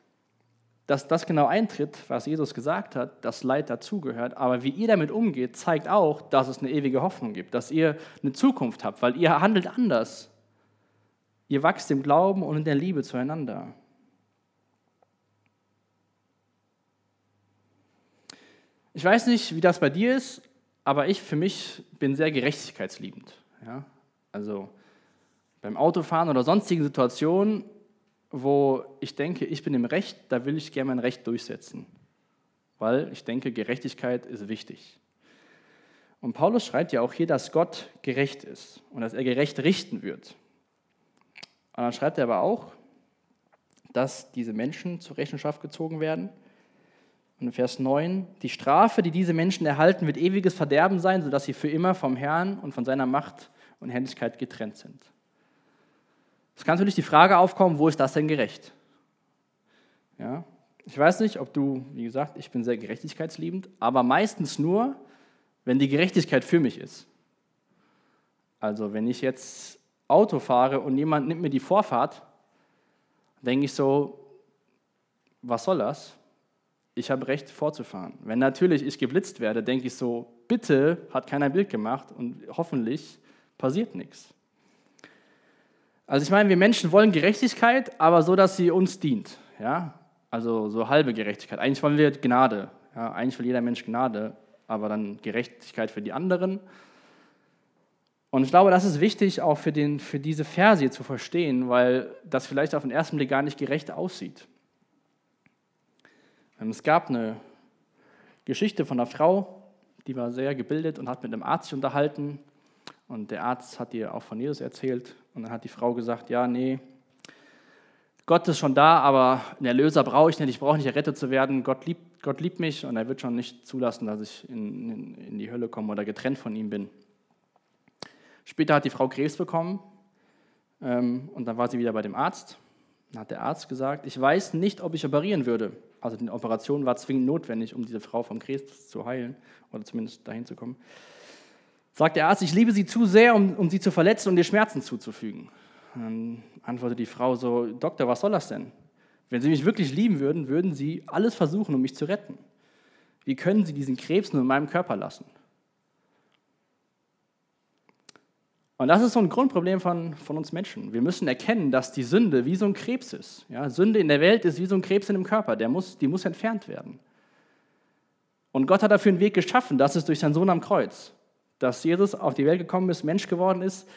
dass das genau eintritt, was Jesus gesagt hat, dass Leid dazugehört. Aber wie ihr damit umgeht, zeigt auch, dass es eine ewige Hoffnung gibt, dass ihr eine Zukunft habt, weil ihr handelt anders. Ihr wachst im Glauben und in der Liebe zueinander. Ich weiß nicht, wie das bei dir ist, aber ich für mich bin sehr gerechtigkeitsliebend. Ja? Also beim Autofahren oder sonstigen Situationen, wo ich denke, ich bin im Recht, da will ich gerne mein Recht durchsetzen, weil ich denke, Gerechtigkeit ist wichtig. Und Paulus schreibt ja auch hier, dass Gott gerecht ist und dass er gerecht richten wird. Und dann schreibt er aber auch, dass diese Menschen zur Rechenschaft gezogen werden. Und in Vers 9, die Strafe, die diese Menschen erhalten, wird ewiges Verderben sein, sodass sie für immer vom Herrn und von seiner Macht und Herrlichkeit getrennt sind. Es kann natürlich die Frage aufkommen, wo ist das denn gerecht? Ja, ich weiß nicht, ob du, wie gesagt, ich bin sehr gerechtigkeitsliebend, aber meistens nur, wenn die Gerechtigkeit für mich ist. Also wenn ich jetzt Auto fahre und jemand nimmt mir die Vorfahrt, denke ich so, was soll das? Ich habe Recht vorzufahren. Wenn natürlich ich geblitzt werde, denke ich so, bitte hat keiner ein Bild gemacht und hoffentlich passiert nichts. Also ich meine, wir Menschen wollen Gerechtigkeit, aber so, dass sie uns dient. Ja? Also so halbe Gerechtigkeit. Eigentlich wollen wir Gnade. Ja? Eigentlich will jeder Mensch Gnade, aber dann Gerechtigkeit für die anderen. Und ich glaube, das ist wichtig auch für, den, für diese Verse hier zu verstehen, weil das vielleicht auf den ersten Blick gar nicht gerecht aussieht. Ähm, es gab eine Geschichte von einer Frau, die war sehr gebildet und hat mit einem Arzt unterhalten. Und der Arzt hat ihr auch von Jesus erzählt. Und dann hat die Frau gesagt, ja, nee, Gott ist schon da, aber einen Erlöser brauche ich nicht, ich brauche nicht errettet zu werden. Gott liebt, Gott liebt mich und er wird schon nicht zulassen, dass ich in, in, in die Hölle komme oder getrennt von ihm bin. Später hat die Frau Krebs bekommen ähm, und dann war sie wieder bei dem Arzt. Dann hat der Arzt gesagt, ich weiß nicht, ob ich operieren würde. Also die Operation war zwingend notwendig, um diese Frau vom Krebs zu heilen oder zumindest dahin zu kommen. Sagt der Arzt, ich liebe sie zu sehr, um, um sie zu verletzen und ihr Schmerzen zuzufügen. Dann antwortet die Frau so, Doktor, was soll das denn? Wenn Sie mich wirklich lieben würden, würden Sie alles versuchen, um mich zu retten. Wie können Sie diesen Krebs nur in meinem Körper lassen? Und das ist so ein Grundproblem von, von uns Menschen. Wir müssen erkennen, dass die Sünde wie so ein Krebs ist. Ja, Sünde in der Welt ist wie so ein Krebs in dem Körper, der muss, die muss entfernt werden. Und Gott hat dafür einen Weg geschaffen, das ist durch seinen Sohn am Kreuz. Dass Jesus auf die Welt gekommen ist, Mensch geworden ist,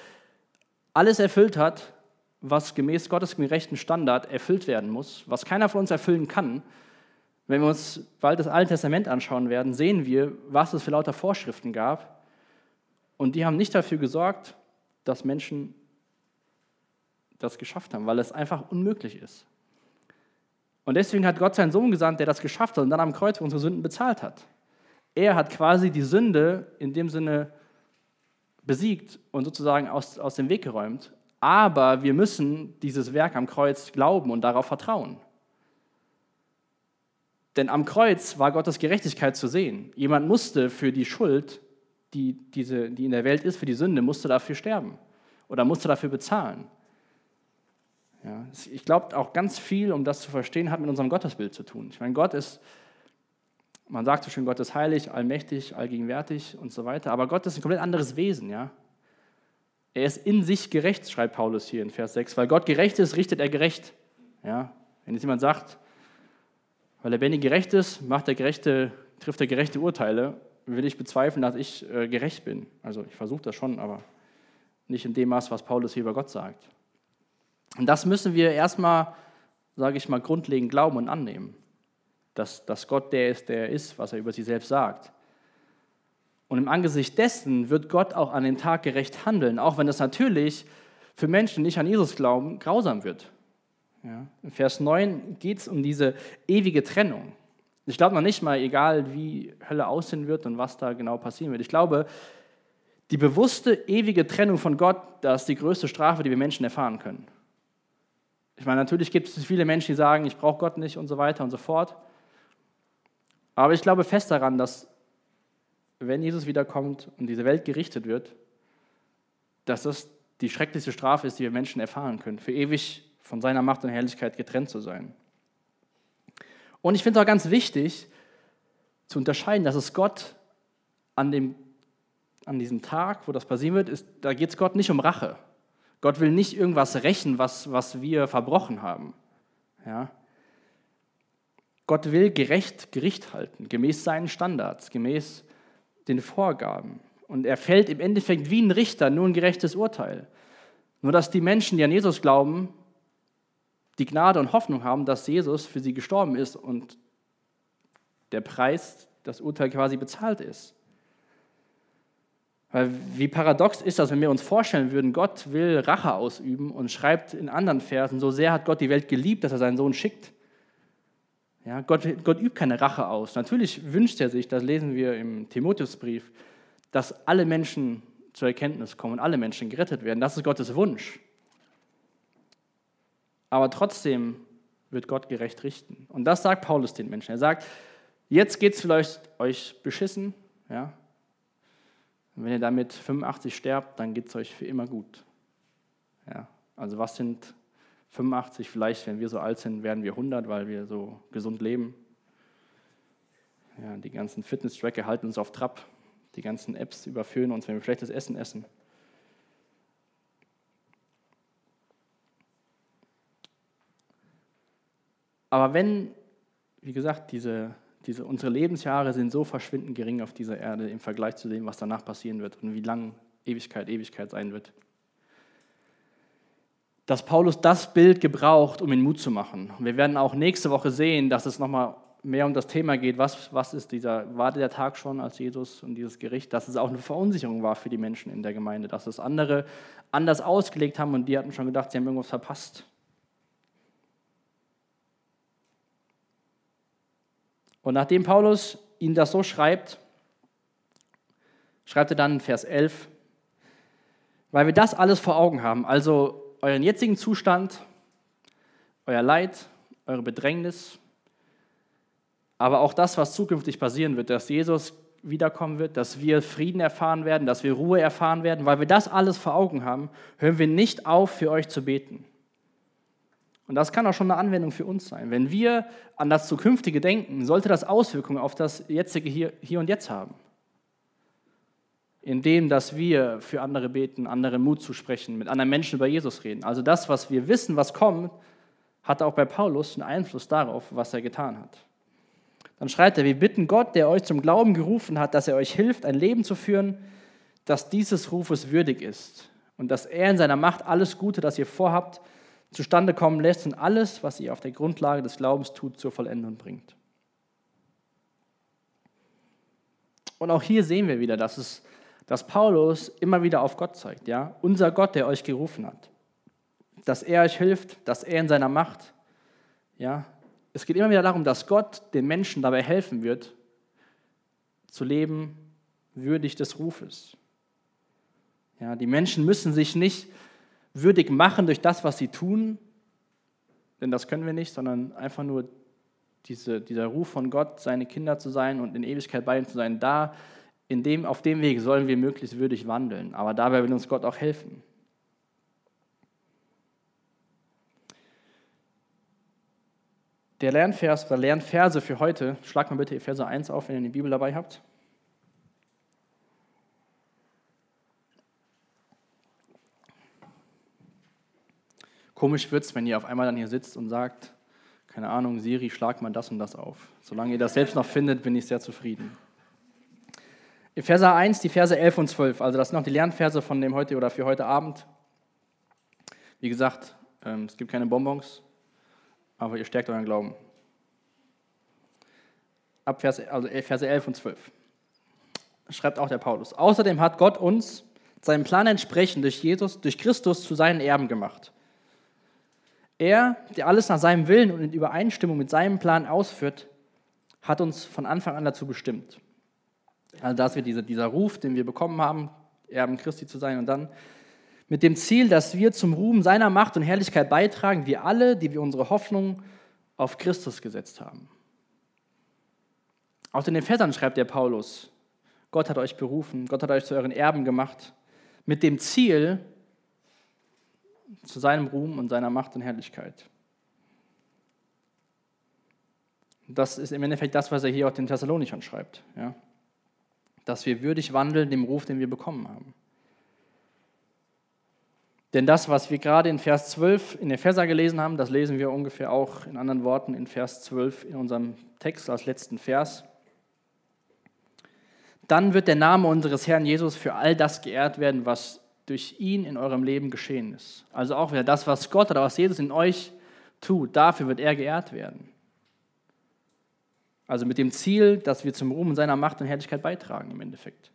alles erfüllt hat, was gemäß Gottes gerechten Standard erfüllt werden muss, was keiner von uns erfüllen kann. Wenn wir uns bald das Alte Testament anschauen werden, sehen wir, was es für lauter Vorschriften gab. Und die haben nicht dafür gesorgt, dass Menschen das geschafft haben, weil es einfach unmöglich ist. Und deswegen hat Gott seinen Sohn gesandt, der das geschafft hat und dann am Kreuz für unsere Sünden bezahlt hat. Er hat quasi die Sünde in dem Sinne besiegt und sozusagen aus, aus dem Weg geräumt. Aber wir müssen dieses Werk am Kreuz glauben und darauf vertrauen. Denn am Kreuz war Gottes Gerechtigkeit zu sehen. Jemand musste für die Schuld die, diese, die in der Welt ist, für die Sünde, musste dafür sterben oder musste dafür bezahlen. Ja, ich glaube auch ganz viel, um das zu verstehen, hat mit unserem Gottesbild zu tun. Ich meine, Gott ist, man sagt so schön, Gott ist heilig, allmächtig, allgegenwärtig und so weiter, aber Gott ist ein komplett anderes Wesen, ja. Er ist in sich gerecht, schreibt Paulus hier in Vers 6. Weil Gott gerecht ist, richtet er gerecht. Ja? Wenn jetzt jemand sagt, weil er Benny gerecht ist, macht er gerechte, trifft er gerechte Urteile will ich bezweifeln, dass ich äh, gerecht bin. Also ich versuche das schon, aber nicht in dem Maß, was Paulus hier über Gott sagt. Und das müssen wir erstmal, sage ich mal, grundlegend glauben und annehmen, dass, dass Gott der ist, der er ist, was er über sich selbst sagt. Und im Angesicht dessen wird Gott auch an dem Tag gerecht handeln, auch wenn das natürlich für Menschen, die nicht an Jesus glauben, grausam wird. Ja. In Vers 9 geht es um diese ewige Trennung. Ich glaube noch nicht mal, egal wie Hölle aussehen wird und was da genau passieren wird. Ich glaube, die bewusste, ewige Trennung von Gott, das ist die größte Strafe, die wir Menschen erfahren können. Ich meine, natürlich gibt es viele Menschen, die sagen, ich brauche Gott nicht und so weiter und so fort. Aber ich glaube fest daran, dass wenn Jesus wiederkommt und diese Welt gerichtet wird, dass das die schrecklichste Strafe ist, die wir Menschen erfahren können, für ewig von seiner Macht und Herrlichkeit getrennt zu sein. Und ich finde es auch ganz wichtig zu unterscheiden, dass es Gott an, dem, an diesem Tag, wo das passieren wird, ist, da geht es Gott nicht um Rache. Gott will nicht irgendwas rächen, was, was wir verbrochen haben. Ja? Gott will gerecht Gericht halten, gemäß seinen Standards, gemäß den Vorgaben. Und er fällt im Endeffekt wie ein Richter nur ein gerechtes Urteil. Nur dass die Menschen, die an Jesus glauben, die Gnade und Hoffnung haben, dass Jesus für sie gestorben ist und der Preis, das Urteil quasi bezahlt ist. Weil wie paradox ist das, wenn wir uns vorstellen würden, Gott will Rache ausüben und schreibt in anderen Versen, so sehr hat Gott die Welt geliebt, dass er seinen Sohn schickt. Ja, Gott, Gott übt keine Rache aus. Natürlich wünscht er sich, das lesen wir im Timotheusbrief, dass alle Menschen zur Erkenntnis kommen und alle Menschen gerettet werden. Das ist Gottes Wunsch. Aber trotzdem wird Gott gerecht richten. Und das sagt Paulus den Menschen. Er sagt, jetzt geht es vielleicht euch beschissen, ja. Wenn ihr damit 85 sterbt, dann geht es euch für immer gut. Ja. Also was sind 85? Vielleicht, wenn wir so alt sind, werden wir 100, weil wir so gesund leben. Ja, die ganzen Fitness-Tracker halten uns auf Trab. Die ganzen Apps überführen uns, wenn wir schlechtes Essen essen. Aber wenn, wie gesagt, diese, diese, unsere Lebensjahre sind so verschwindend gering auf dieser Erde im Vergleich zu dem, was danach passieren wird und wie lang Ewigkeit Ewigkeit sein wird, dass Paulus das Bild gebraucht, um ihn Mut zu machen. Wir werden auch nächste Woche sehen, dass es nochmal mehr um das Thema geht, was, was ist dieser, war der Tag schon als Jesus und dieses Gericht, dass es auch eine Verunsicherung war für die Menschen in der Gemeinde, dass es andere anders ausgelegt haben und die hatten schon gedacht, sie haben irgendwas verpasst. Und nachdem Paulus ihnen das so schreibt, schreibt er dann in Vers 11, weil wir das alles vor Augen haben, also euren jetzigen Zustand, euer Leid, eure Bedrängnis, aber auch das, was zukünftig passieren wird, dass Jesus wiederkommen wird, dass wir Frieden erfahren werden, dass wir Ruhe erfahren werden, weil wir das alles vor Augen haben, hören wir nicht auf, für euch zu beten. Und das kann auch schon eine Anwendung für uns sein. Wenn wir an das Zukünftige denken, sollte das Auswirkungen auf das jetzige Hier, hier und Jetzt haben. Indem, dass wir für andere beten, anderen Mut zu sprechen, mit anderen Menschen über Jesus reden. Also das, was wir wissen, was kommt, hat auch bei Paulus einen Einfluss darauf, was er getan hat. Dann schreibt er, wir bitten Gott, der euch zum Glauben gerufen hat, dass er euch hilft, ein Leben zu führen, das dieses Rufes würdig ist und dass er in seiner Macht alles Gute, das ihr vorhabt, zustande kommen lässt und alles, was ihr auf der Grundlage des Glaubens tut, zur Vollendung bringt. Und auch hier sehen wir wieder, dass, es, dass Paulus immer wieder auf Gott zeigt. Ja? Unser Gott, der euch gerufen hat. Dass er euch hilft, dass er in seiner Macht ja, es geht immer wieder darum, dass Gott den Menschen dabei helfen wird, zu leben würdig des Rufes. Ja, die Menschen müssen sich nicht würdig machen durch das, was sie tun, denn das können wir nicht, sondern einfach nur diese, dieser Ruf von Gott, seine Kinder zu sein und in Ewigkeit bei ihm zu sein, da in dem, auf dem Weg sollen wir möglichst würdig wandeln. Aber dabei will uns Gott auch helfen. Der Lernvers oder Lernverse für heute, schlag mal bitte Epheser 1 auf, wenn ihr die Bibel dabei habt. Komisch wird es, wenn ihr auf einmal dann hier sitzt und sagt, keine Ahnung, Siri, schlag mal das und das auf. Solange ihr das selbst noch findet, bin ich sehr zufrieden. Epheser 1, die Verse 11 und 12, also das sind noch die Lernverse von dem heute oder für heute Abend. Wie gesagt, ähm, es gibt keine Bonbons, aber ihr stärkt euren Glauben. Ab Vers, also Verse 11 und 12. Schreibt auch der Paulus. Außerdem hat Gott uns seinem Plan entsprechend durch Jesus, durch Christus zu seinen Erben gemacht. Er, der alles nach seinem Willen und in Übereinstimmung mit seinem Plan ausführt, hat uns von Anfang an dazu bestimmt. Also dass wir diese, dieser Ruf, den wir bekommen haben, Erben Christi zu sein und dann mit dem Ziel, dass wir zum Ruhm seiner Macht und Herrlichkeit beitragen, wir alle, die wir unsere Hoffnung auf Christus gesetzt haben. Auch in den Versern schreibt der Paulus, Gott hat euch berufen, Gott hat euch zu euren Erben gemacht, mit dem Ziel, zu seinem Ruhm und seiner Macht und Herrlichkeit. Das ist im Endeffekt das, was er hier auch den Thessalonichern schreibt. Ja? Dass wir würdig wandeln dem Ruf, den wir bekommen haben. Denn das, was wir gerade in Vers 12 in Epheser gelesen haben, das lesen wir ungefähr auch in anderen Worten in Vers 12 in unserem Text als letzten Vers. Dann wird der Name unseres Herrn Jesus für all das geehrt werden, was durch ihn in eurem Leben geschehen ist. Also auch wieder das, was Gott oder was Jesus in euch tut, dafür wird er geehrt werden. Also mit dem Ziel, dass wir zum Ruhm seiner Macht und Herrlichkeit beitragen im Endeffekt.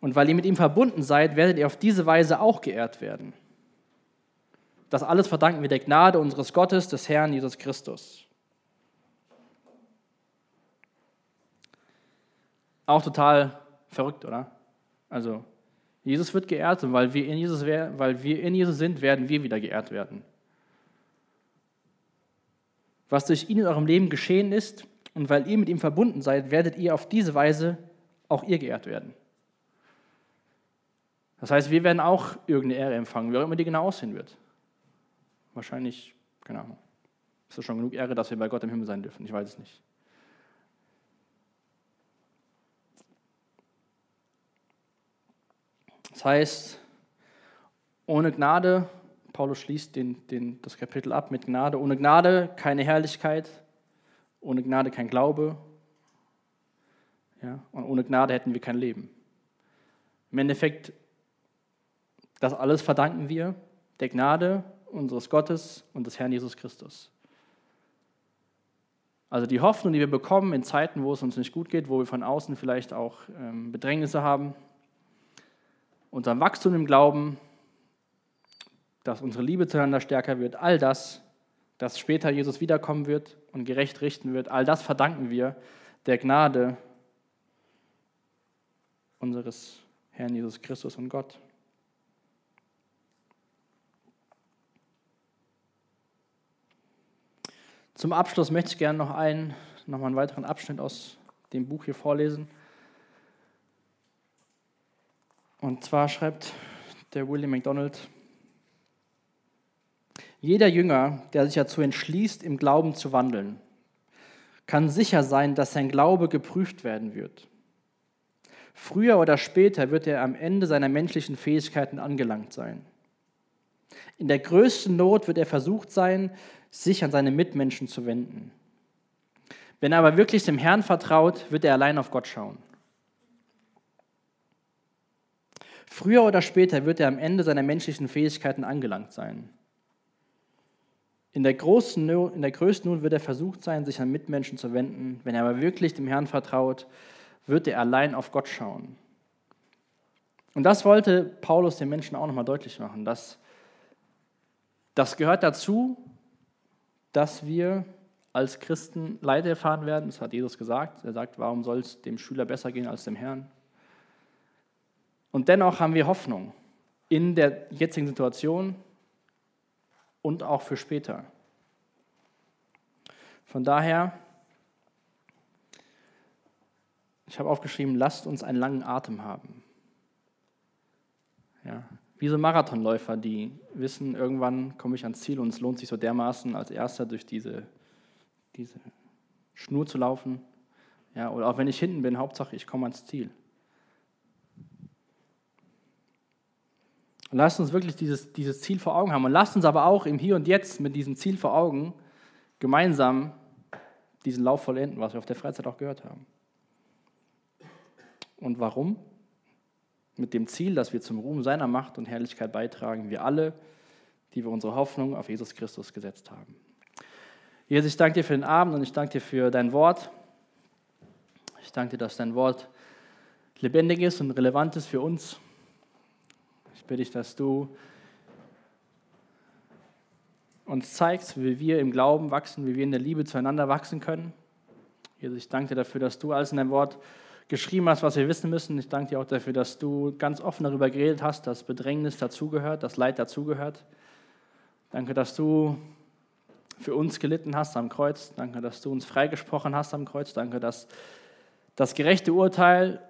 Und weil ihr mit ihm verbunden seid, werdet ihr auf diese Weise auch geehrt werden. Das alles verdanken wir der Gnade unseres Gottes, des Herrn Jesus Christus. Auch total verrückt, oder? Also, Jesus wird geehrt und weil wir in Jesus, weil wir in Jesus sind, werden wir wieder geehrt werden. Was durch ihn in eurem Leben geschehen ist und weil ihr mit ihm verbunden seid, werdet ihr auf diese Weise auch ihr geehrt werden. Das heißt, wir werden auch irgendeine Ehre empfangen, wie auch immer die genau aussehen wird. Wahrscheinlich, keine Ahnung. Ist das schon genug Ehre, dass wir bei Gott im Himmel sein dürfen? Ich weiß es nicht. Das heißt, ohne Gnade, Paulus schließt den, den, das Kapitel ab mit Gnade, ohne Gnade keine Herrlichkeit, ohne Gnade kein Glaube, ja, und ohne Gnade hätten wir kein Leben. Im Endeffekt das alles verdanken wir der Gnade unseres Gottes und des Herrn Jesus Christus. Also die Hoffnung, die wir bekommen in Zeiten, wo es uns nicht gut geht, wo wir von außen vielleicht auch ähm, Bedrängnisse haben, unser Wachstum im Glauben, dass unsere Liebe zueinander stärker wird, all das dass später Jesus wiederkommen wird und gerecht richten wird. All das verdanken wir der Gnade unseres Herrn Jesus Christus und Gott. Zum Abschluss möchte ich gerne noch einen, noch mal einen weiteren Abschnitt aus dem Buch hier vorlesen. Und zwar schreibt der William MacDonald, jeder Jünger, der sich dazu entschließt, im Glauben zu wandeln, kann sicher sein, dass sein Glaube geprüft werden wird. Früher oder später wird er am Ende seiner menschlichen Fähigkeiten angelangt sein. In der größten Not wird er versucht sein, sich an seine Mitmenschen zu wenden. Wenn er aber wirklich dem Herrn vertraut, wird er allein auf Gott schauen. Früher oder später wird er am Ende seiner menschlichen Fähigkeiten angelangt sein. In der, großen, in der größten Not wird er versucht sein, sich an Mitmenschen zu wenden. Wenn er aber wirklich dem Herrn vertraut, wird er allein auf Gott schauen. Und das wollte Paulus den Menschen auch nochmal deutlich machen. Dass das gehört dazu, dass wir als Christen Leid erfahren werden. Das hat Jesus gesagt. Er sagt, warum soll es dem Schüler besser gehen als dem Herrn? Und dennoch haben wir Hoffnung in der jetzigen Situation, und auch für später. Von daher, ich habe aufgeschrieben, lasst uns einen langen Atem haben. Ja, wie so Marathonläufer, die wissen, irgendwann komme ich ans Ziel und es lohnt sich so dermaßen, als Erster durch diese, diese Schnur zu laufen. Ja, oder auch wenn ich hinten bin, Hauptsache ich komme ans Ziel. Und lasst uns wirklich dieses, dieses Ziel vor Augen haben. Und lasst uns aber auch im Hier und Jetzt mit diesem Ziel vor Augen gemeinsam diesen Lauf vollenden, was wir auf der Freizeit auch gehört haben. Und warum? Mit dem Ziel, dass wir zum Ruhm seiner Macht und Herrlichkeit beitragen, wir alle, die wir unsere Hoffnung auf Jesus Christus gesetzt haben. Jesus, ich danke dir für den Abend und ich danke dir für dein Wort. Ich danke dir, dass dein Wort lebendig ist und relevant ist für uns bitte ich, dass du uns zeigst, wie wir im Glauben wachsen, wie wir in der Liebe zueinander wachsen können. Jesus, ich danke dir dafür, dass du alles in deinem Wort geschrieben hast, was wir wissen müssen. Ich danke dir auch dafür, dass du ganz offen darüber geredet hast, dass Bedrängnis dazugehört, dass Leid dazugehört. Danke, dass du für uns gelitten hast am Kreuz. Danke, dass du uns freigesprochen hast am Kreuz. Danke, dass das gerechte Urteil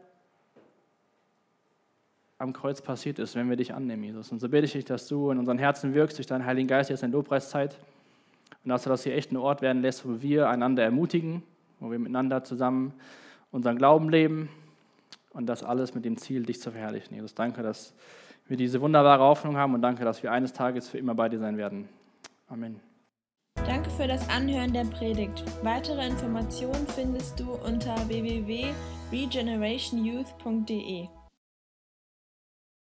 am Kreuz passiert ist, wenn wir dich annehmen, Jesus. Und so bitte ich dich, dass du in unseren Herzen wirkst durch deinen Heiligen Geist jetzt in Lobpreiszeit und dass du das hier echt ein Ort werden lässt, wo wir einander ermutigen, wo wir miteinander zusammen unseren Glauben leben und das alles mit dem Ziel, dich zu verherrlichen. Jesus, danke, dass wir diese wunderbare Hoffnung haben und danke, dass wir eines Tages für immer bei dir sein werden. Amen. Danke für das Anhören der Predigt. Weitere Informationen findest du unter www.regenerationyouth.de.